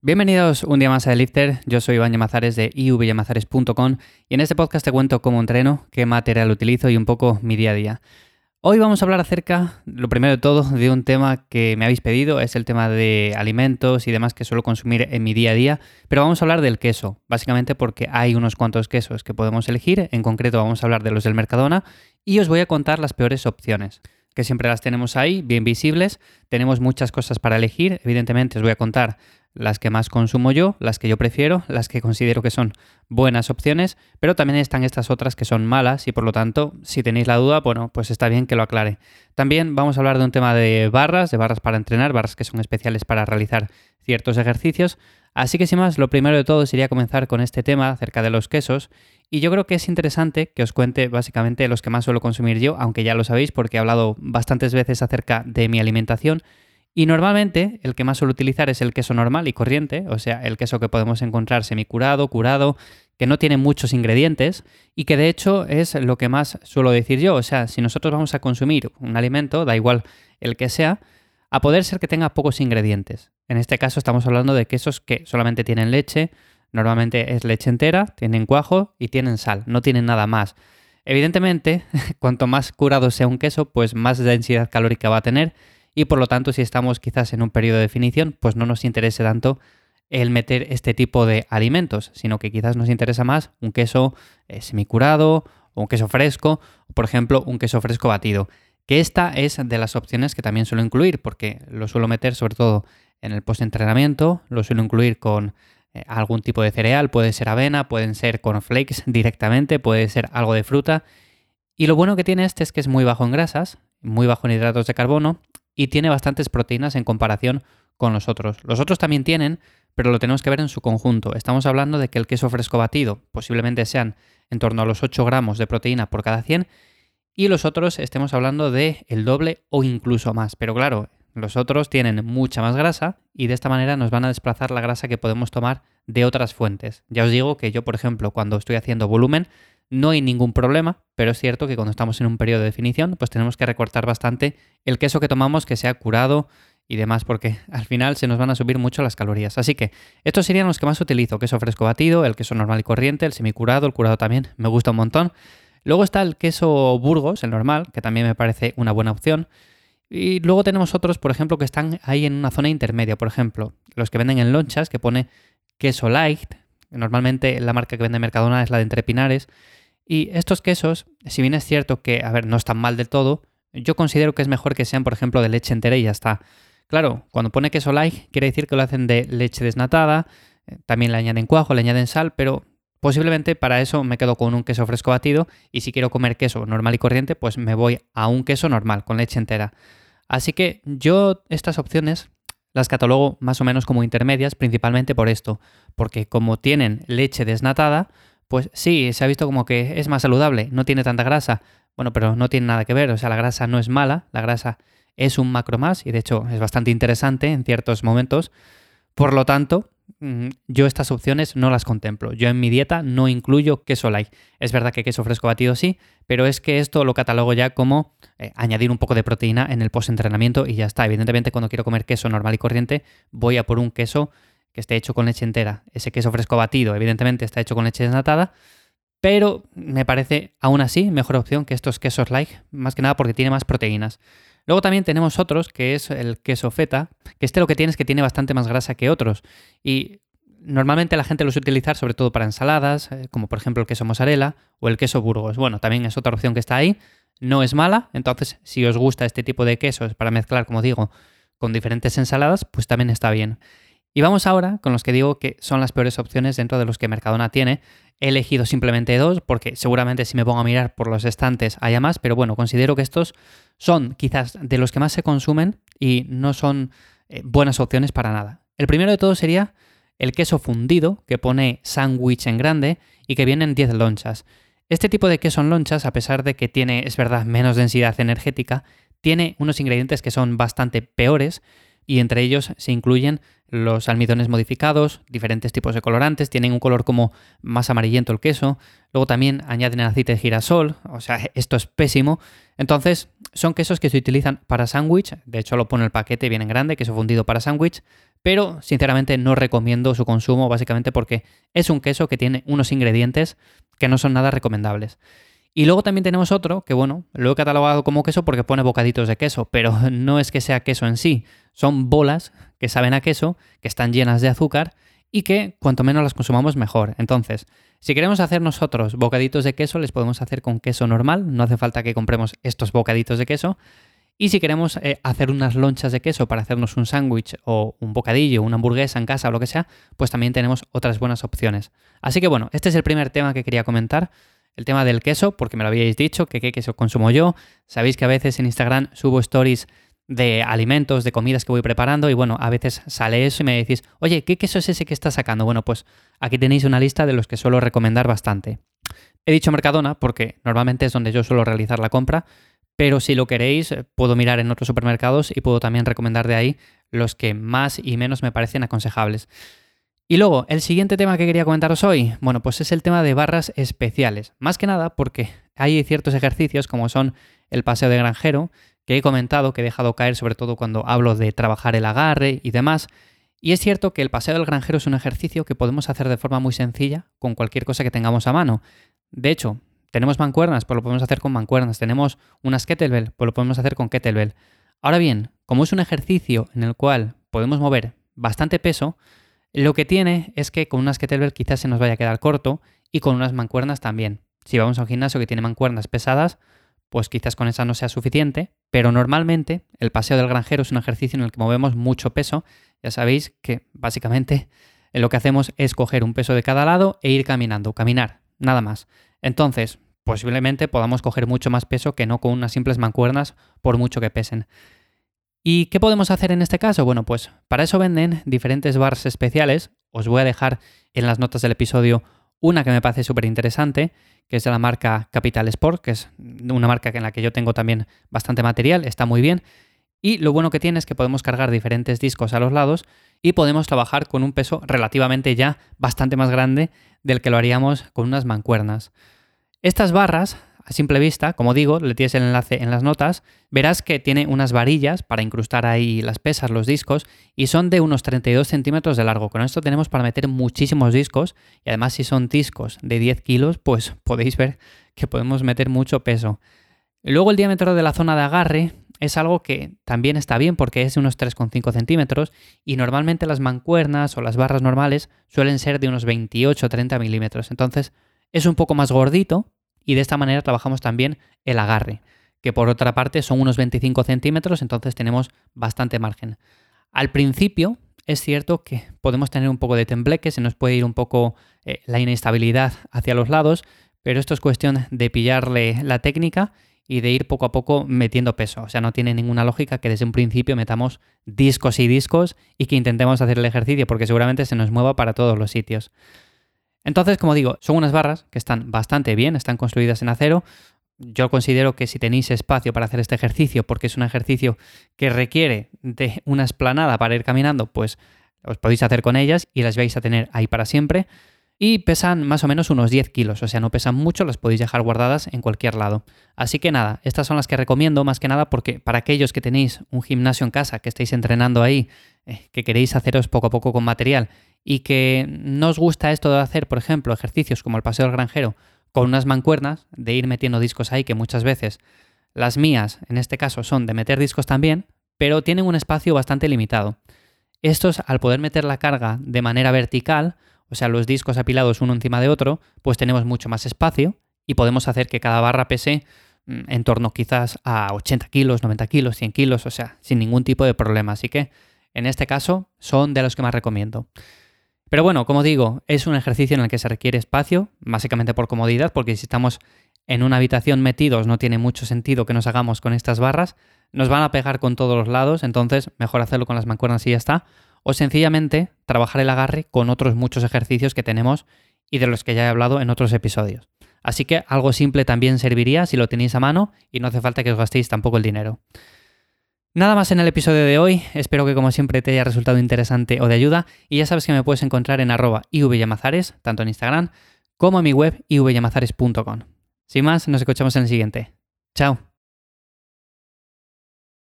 Bienvenidos un día más a The yo soy Iván Yamazares de ivyamazares.com y en este podcast te cuento cómo entreno, qué material utilizo y un poco mi día a día. Hoy vamos a hablar acerca, lo primero de todo, de un tema que me habéis pedido, es el tema de alimentos y demás que suelo consumir en mi día a día, pero vamos a hablar del queso, básicamente porque hay unos cuantos quesos que podemos elegir, en concreto vamos a hablar de los del Mercadona y os voy a contar las peores opciones que siempre las tenemos ahí, bien visibles. Tenemos muchas cosas para elegir. Evidentemente os voy a contar las que más consumo yo, las que yo prefiero, las que considero que son buenas opciones, pero también están estas otras que son malas y por lo tanto, si tenéis la duda, bueno, pues está bien que lo aclare. También vamos a hablar de un tema de barras, de barras para entrenar, barras que son especiales para realizar ciertos ejercicios. Así que sin más, lo primero de todo sería comenzar con este tema acerca de los quesos y yo creo que es interesante que os cuente básicamente los que más suelo consumir yo, aunque ya lo sabéis porque he hablado bastantes veces acerca de mi alimentación y normalmente el que más suelo utilizar es el queso normal y corriente, o sea, el queso que podemos encontrar semicurado, curado, que no tiene muchos ingredientes y que de hecho es lo que más suelo decir yo. O sea, si nosotros vamos a consumir un alimento, da igual el que sea, a poder ser que tenga pocos ingredientes. En este caso estamos hablando de quesos que solamente tienen leche, normalmente es leche entera, tienen cuajo y tienen sal, no tienen nada más. Evidentemente, cuanto más curado sea un queso, pues más densidad calórica va a tener y por lo tanto si estamos quizás en un periodo de definición, pues no nos interese tanto el meter este tipo de alimentos, sino que quizás nos interesa más un queso eh, semicurado o un queso fresco, o por ejemplo un queso fresco batido. Que esta es de las opciones que también suelo incluir, porque lo suelo meter sobre todo en el post-entrenamiento, lo suelo incluir con eh, algún tipo de cereal, puede ser avena, pueden ser cornflakes directamente, puede ser algo de fruta. Y lo bueno que tiene este es que es muy bajo en grasas, muy bajo en hidratos de carbono y tiene bastantes proteínas en comparación con los otros. Los otros también tienen, pero lo tenemos que ver en su conjunto. Estamos hablando de que el queso fresco batido posiblemente sean en torno a los 8 gramos de proteína por cada 100 y los otros estemos hablando de el doble o incluso más. Pero claro, los otros tienen mucha más grasa y de esta manera nos van a desplazar la grasa que podemos tomar de otras fuentes. Ya os digo que yo, por ejemplo, cuando estoy haciendo volumen, no hay ningún problema, pero es cierto que cuando estamos en un periodo de definición, pues tenemos que recortar bastante el queso que tomamos que sea curado y demás, porque al final se nos van a subir mucho las calorías. Así que estos serían los que más utilizo, queso fresco batido, el queso normal y corriente, el semicurado, el curado también, me gusta un montón. Luego está el queso Burgos, el normal, que también me parece una buena opción. Y luego tenemos otros, por ejemplo, que están ahí en una zona intermedia, por ejemplo, los que venden en lonchas, que pone queso light. Normalmente la marca que vende Mercadona es la de Entre Pinares. Y estos quesos, si bien es cierto que, a ver, no están mal del todo, yo considero que es mejor que sean, por ejemplo, de leche entera y ya está. Claro, cuando pone queso light, quiere decir que lo hacen de leche desnatada, eh, también le añaden cuajo, le añaden sal, pero posiblemente para eso me quedo con un queso fresco batido y si quiero comer queso normal y corriente, pues me voy a un queso normal, con leche entera. Así que yo estas opciones las catalogo más o menos como intermedias, principalmente por esto, porque como tienen leche desnatada, pues sí, se ha visto como que es más saludable, no tiene tanta grasa. Bueno, pero no tiene nada que ver, o sea, la grasa no es mala, la grasa es un macro más y de hecho es bastante interesante en ciertos momentos. Por lo tanto, yo estas opciones no las contemplo. Yo en mi dieta no incluyo queso light. Es verdad que queso fresco batido sí, pero es que esto lo catalogo ya como eh, añadir un poco de proteína en el post-entrenamiento y ya está. Evidentemente, cuando quiero comer queso normal y corriente, voy a por un queso que esté hecho con leche entera. Ese queso fresco batido, evidentemente, está hecho con leche desnatada, pero me parece aún así mejor opción que estos quesos light, más que nada porque tiene más proteínas. Luego también tenemos otros, que es el queso feta, que este lo que tiene es que tiene bastante más grasa que otros. Y normalmente la gente los suele utilizar sobre todo para ensaladas, eh, como por ejemplo el queso mozzarella o el queso burgos. Bueno, también es otra opción que está ahí. No es mala, entonces si os gusta este tipo de quesos para mezclar, como digo, con diferentes ensaladas, pues también está bien. Y vamos ahora con los que digo que son las peores opciones dentro de los que Mercadona tiene. He elegido simplemente dos porque seguramente si me pongo a mirar por los estantes haya más, pero bueno, considero que estos son quizás de los que más se consumen y no son eh, buenas opciones para nada. El primero de todos sería el queso fundido, que pone sándwich en grande y que viene en 10 lonchas. Este tipo de queso en lonchas, a pesar de que tiene, es verdad, menos densidad energética, tiene unos ingredientes que son bastante peores y entre ellos se incluyen los almidones modificados, diferentes tipos de colorantes, tienen un color como más amarillento el queso, luego también añaden aceite de girasol, o sea, esto es pésimo. Entonces, son quesos que se utilizan para sándwich, de hecho lo pone el paquete bien en grande, queso fundido para sándwich, pero sinceramente no recomiendo su consumo básicamente porque es un queso que tiene unos ingredientes que no son nada recomendables. Y luego también tenemos otro, que bueno, lo he catalogado como queso porque pone bocaditos de queso, pero no es que sea queso en sí, son bolas que saben a queso, que están llenas de azúcar y que cuanto menos las consumamos mejor. Entonces, si queremos hacer nosotros bocaditos de queso, les podemos hacer con queso normal, no hace falta que compremos estos bocaditos de queso. Y si queremos eh, hacer unas lonchas de queso para hacernos un sándwich o un bocadillo, una hamburguesa en casa o lo que sea, pues también tenemos otras buenas opciones. Así que bueno, este es el primer tema que quería comentar el tema del queso, porque me lo habíais dicho, que qué queso consumo yo. Sabéis que a veces en Instagram subo stories de alimentos, de comidas que voy preparando y bueno, a veces sale eso y me decís, oye, ¿qué queso es ese que estás sacando? Bueno, pues aquí tenéis una lista de los que suelo recomendar bastante. He dicho Mercadona porque normalmente es donde yo suelo realizar la compra, pero si lo queréis puedo mirar en otros supermercados y puedo también recomendar de ahí los que más y menos me parecen aconsejables. Y luego, el siguiente tema que quería comentaros hoy, bueno, pues es el tema de barras especiales. Más que nada porque hay ciertos ejercicios como son el paseo de granjero, que he comentado, que he dejado caer sobre todo cuando hablo de trabajar el agarre y demás. Y es cierto que el paseo del granjero es un ejercicio que podemos hacer de forma muy sencilla con cualquier cosa que tengamos a mano. De hecho, tenemos mancuernas, pues lo podemos hacer con mancuernas. Tenemos unas kettlebell, pues lo podemos hacer con kettlebell. Ahora bien, como es un ejercicio en el cual podemos mover bastante peso, lo que tiene es que con unas kettlebell quizás se nos vaya a quedar corto y con unas mancuernas también. Si vamos a un gimnasio que tiene mancuernas pesadas, pues quizás con esa no sea suficiente, pero normalmente el paseo del granjero es un ejercicio en el que movemos mucho peso. Ya sabéis que básicamente lo que hacemos es coger un peso de cada lado e ir caminando, caminar, nada más. Entonces, posiblemente podamos coger mucho más peso que no con unas simples mancuernas por mucho que pesen. ¿Y qué podemos hacer en este caso? Bueno, pues para eso venden diferentes bars especiales. Os voy a dejar en las notas del episodio una que me parece súper interesante, que es de la marca Capital Sport, que es una marca en la que yo tengo también bastante material, está muy bien. Y lo bueno que tiene es que podemos cargar diferentes discos a los lados y podemos trabajar con un peso relativamente ya bastante más grande del que lo haríamos con unas mancuernas. Estas barras a simple vista, como digo, le tienes el enlace en las notas, verás que tiene unas varillas para incrustar ahí las pesas, los discos, y son de unos 32 centímetros de largo. Con esto tenemos para meter muchísimos discos, y además si son discos de 10 kilos, pues podéis ver que podemos meter mucho peso. Luego el diámetro de la zona de agarre es algo que también está bien porque es de unos 3,5 centímetros y normalmente las mancuernas o las barras normales suelen ser de unos 28-30 milímetros. Entonces es un poco más gordito, y de esta manera trabajamos también el agarre, que por otra parte son unos 25 centímetros, entonces tenemos bastante margen. Al principio es cierto que podemos tener un poco de tembleque, se nos puede ir un poco eh, la inestabilidad hacia los lados, pero esto es cuestión de pillarle la técnica y de ir poco a poco metiendo peso. O sea, no tiene ninguna lógica que desde un principio metamos discos y discos y que intentemos hacer el ejercicio, porque seguramente se nos mueva para todos los sitios. Entonces, como digo, son unas barras que están bastante bien, están construidas en acero. Yo considero que si tenéis espacio para hacer este ejercicio, porque es un ejercicio que requiere de una esplanada para ir caminando, pues os podéis hacer con ellas y las vais a tener ahí para siempre. Y pesan más o menos unos 10 kilos, o sea, no pesan mucho, las podéis dejar guardadas en cualquier lado. Así que nada, estas son las que recomiendo más que nada porque para aquellos que tenéis un gimnasio en casa, que estáis entrenando ahí, eh, que queréis haceros poco a poco con material y que no os gusta esto de hacer, por ejemplo, ejercicios como el paseo del granjero con unas mancuernas, de ir metiendo discos ahí, que muchas veces las mías, en este caso, son de meter discos también, pero tienen un espacio bastante limitado. Estos, al poder meter la carga de manera vertical, o sea, los discos apilados uno encima de otro, pues tenemos mucho más espacio y podemos hacer que cada barra pese mm, en torno quizás a 80 kilos, 90 kilos, 100 kilos, o sea, sin ningún tipo de problema. Así que, en este caso, son de los que más recomiendo. Pero bueno, como digo, es un ejercicio en el que se requiere espacio, básicamente por comodidad, porque si estamos en una habitación metidos no tiene mucho sentido que nos hagamos con estas barras, nos van a pegar con todos los lados, entonces mejor hacerlo con las mancuernas y ya está, o sencillamente trabajar el agarre con otros muchos ejercicios que tenemos y de los que ya he hablado en otros episodios. Así que algo simple también serviría si lo tenéis a mano y no hace falta que os gastéis tampoco el dinero. Nada más en el episodio de hoy, espero que como siempre te haya resultado interesante o de ayuda y ya sabes que me puedes encontrar en arroba ivyamazares, tanto en Instagram como en mi web ivyamazares.com. Sin más, nos escuchamos en el siguiente. Chao.